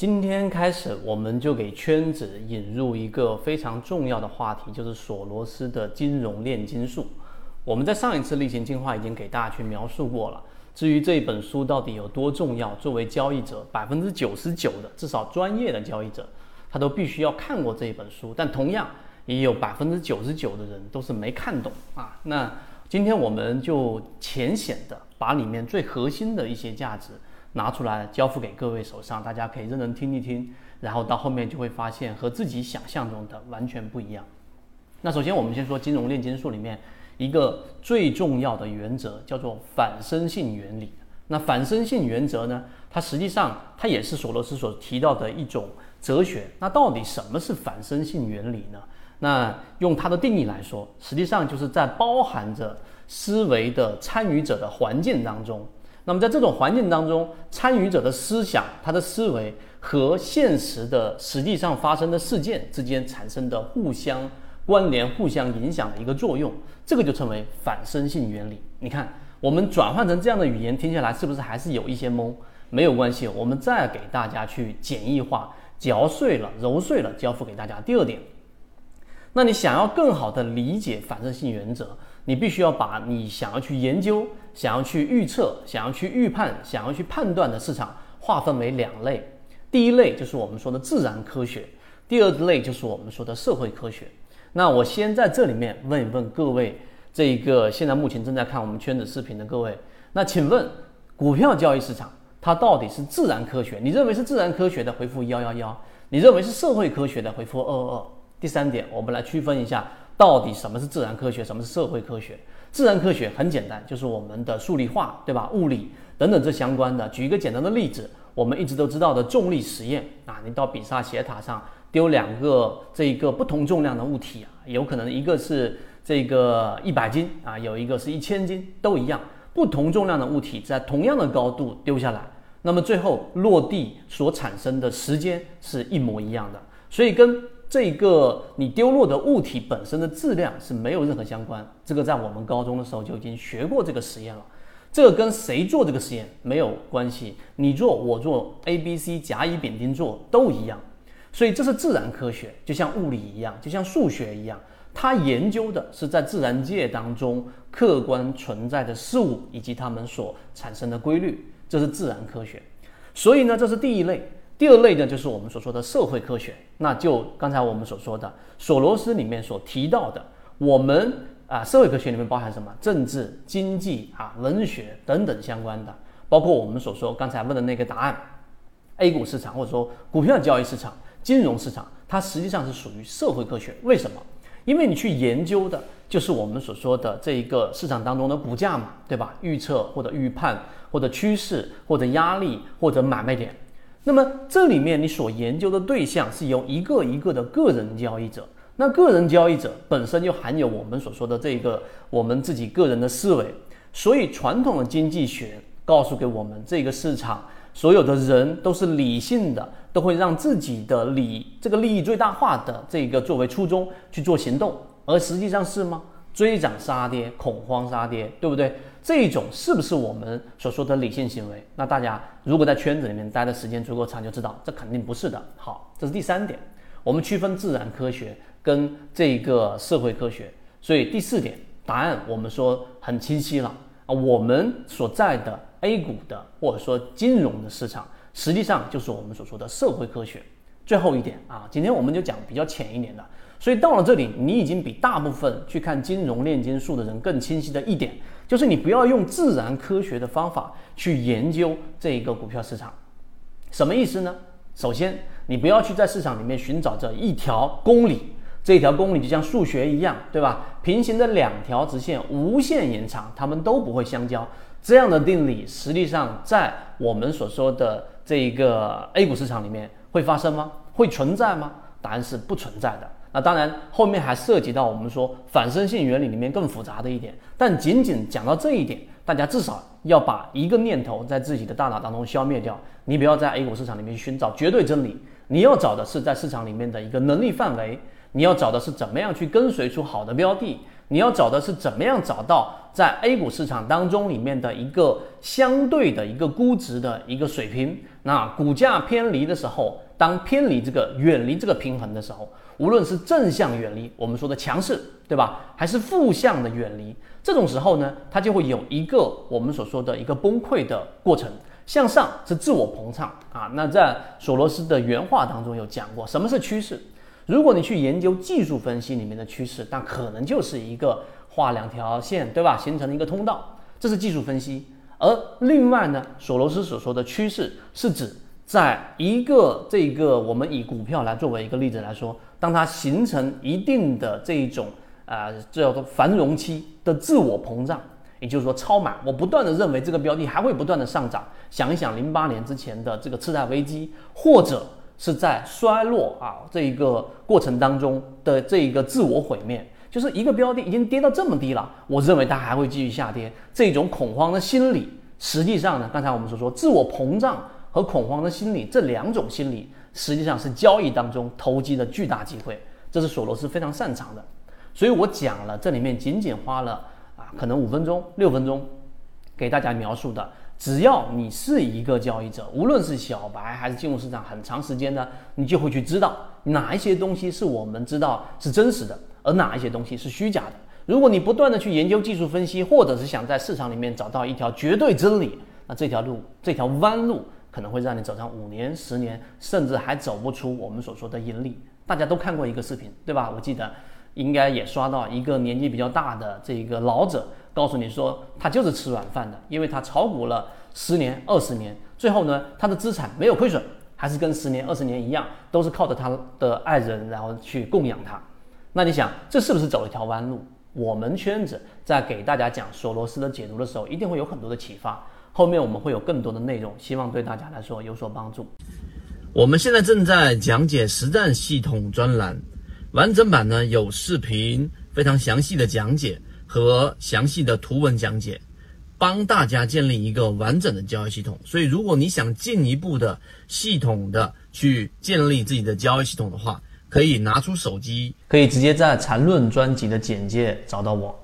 今天开始，我们就给圈子引入一个非常重要的话题，就是索罗斯的金融炼金术。我们在上一次例行进化已经给大家去描述过了。至于这本书到底有多重要，作为交易者，百分之九十九的至少专业的交易者，他都必须要看过这一本书。但同样也有百分之九十九的人都是没看懂啊。那今天我们就浅显的把里面最核心的一些价值。拿出来交付给各位手上，大家可以认真听一听，然后到后面就会发现和自己想象中的完全不一样。那首先我们先说金融炼金术里面一个最重要的原则，叫做反身性原理。那反身性原则呢，它实际上它也是索罗斯所提到的一种哲学。那到底什么是反身性原理呢？那用它的定义来说，实际上就是在包含着思维的参与者的环境当中。那么在这种环境当中，参与者的思想、他的思维和现实的实际上发生的事件之间产生的互相关联、互相影响的一个作用，这个就称为反身性原理。你看，我们转换成这样的语言听下来，是不是还是有一些懵？没有关系，我们再给大家去简易化、嚼碎了、揉碎了，交付给大家。第二点，那你想要更好的理解反身性原则？你必须要把你想要去研究、想要去预测、想要去预判、想要去判断的市场划分为两类。第一类就是我们说的自然科学，第二类就是我们说的社会科学。那我先在这里面问一问各位，这个现在目前正在看我们圈子视频的各位，那请问股票交易市场它到底是自然科学？你认为是自然科学的，回复幺幺幺；你认为是社会科学的，回复二二二。第三点，我们来区分一下。到底什么是自然科学，什么是社会科学？自然科学很简单，就是我们的数理化，对吧？物理等等这相关的。举一个简单的例子，我们一直都知道的重力实验啊，你到比萨斜塔上丢两个这个不同重量的物体啊，有可能一个是这个一百斤啊，有一个是一千斤，都一样，不同重量的物体在同样的高度丢下来，那么最后落地所产生的时间是一模一样的，所以跟。这个你丢落的物体本身的质量是没有任何相关，这个在我们高中的时候就已经学过这个实验了。这个跟谁做这个实验没有关系，你做我做 A、B、C 甲乙丙丁做都一样。所以这是自然科学，就像物理一样，就像数学一样，它研究的是在自然界当中客观存在的事物以及它们所产生的规律，这是自然科学。所以呢，这是第一类。第二类呢，就是我们所说的社会科学，那就刚才我们所说的索罗斯里面所提到的，我们啊社会科学里面包含什么？政治、经济啊、文学等等相关的，包括我们所说刚才问的那个答案，A 股市场或者说股票交易市场、金融市场，它实际上是属于社会科学。为什么？因为你去研究的就是我们所说的这一个市场当中的股价嘛，对吧？预测或者预判或者趋势或者压力或者买卖点。那么这里面你所研究的对象是由一个一个的个人交易者，那个人交易者本身就含有我们所说的这个我们自己个人的思维，所以传统的经济学告诉给我们，这个市场所有的人都是理性的，都会让自己的利这个利益最大化的这个作为初衷去做行动，而实际上是吗？追涨杀跌，恐慌杀跌，对不对？这种是不是我们所说的理性行为？那大家如果在圈子里面待的时间足够长，就知道这肯定不是的。好，这是第三点，我们区分自然科学跟这个社会科学。所以第四点，答案我们说很清晰了啊，我们所在的 A 股的或者说金融的市场，实际上就是我们所说的社会科学。最后一点啊，今天我们就讲比较浅一点的。所以到了这里，你已经比大部分去看金融炼金术的人更清晰的一点，就是你不要用自然科学的方法去研究这一个股票市场。什么意思呢？首先，你不要去在市场里面寻找这一条公理，这一条公理就像数学一样，对吧？平行的两条直线无限延长，它们都不会相交。这样的定理实际上在我们所说的这一个 A 股市场里面会发生吗？会存在吗？答案是不存在的。那当然，后面还涉及到我们说反身性原理里面更复杂的一点。但仅仅讲到这一点，大家至少要把一个念头在自己的大脑当中消灭掉。你不要在 A 股市场里面寻找绝对真理，你要找的是在市场里面的一个能力范围。你要找的是怎么样去跟随出好的标的，你要找的是怎么样找到在 A 股市场当中里面的一个相对的一个估值的一个水平。那股价偏离的时候，当偏离这个远离这个平衡的时候，无论是正向远离，我们说的强势，对吧？还是负向的远离，这种时候呢，它就会有一个我们所说的一个崩溃的过程。向上是自我膨胀啊。那在索罗斯的原话当中有讲过，什么是趋势？如果你去研究技术分析里面的趋势，那可能就是一个画两条线，对吧？形成一个通道，这是技术分析。而另外呢，索罗斯所说的趋势是指在一个这个我们以股票来作为一个例子来说，当它形成一定的这一种啊叫做繁荣期的自我膨胀，也就是说超买，我不断的认为这个标的还会不断的上涨。想一想零八年之前的这个次贷危机，或者是在衰落啊这一个过程当中的这一个自我毁灭。就是一个标的已经跌到这么低了，我认为它还会继续下跌。这种恐慌的心理，实际上呢，刚才我们所说自我膨胀和恐慌的心理这两种心理，实际上是交易当中投机的巨大机会。这是索罗斯非常擅长的。所以我讲了，这里面仅仅花了啊，可能五分钟、六分钟，给大家描述的。只要你是一个交易者，无论是小白还是进入市场很长时间的，你就会去知道哪一些东西是我们知道是真实的。而哪一些东西是虚假的？如果你不断的去研究技术分析，或者是想在市场里面找到一条绝对真理，那这条路这条弯路可能会让你走上五年、十年，甚至还走不出我们所说的盈利。大家都看过一个视频，对吧？我记得应该也刷到一个年纪比较大的这个老者，告诉你说他就是吃软饭的，因为他炒股了十年、二十年，最后呢他的资产没有亏损，还是跟十年、二十年一样，都是靠着他的爱人然后去供养他。那你想，这是不是走了一条弯路？我们圈子在给大家讲索罗斯的解读的时候，一定会有很多的启发。后面我们会有更多的内容，希望对大家来说有所帮助。我们现在正在讲解实战系统专栏，完整版呢有视频，非常详细的讲解和详细的图文讲解，帮大家建立一个完整的交易系统。所以，如果你想进一步的系统的去建立自己的交易系统的话，可以拿出手机，可以直接在缠论专辑的简介找到我。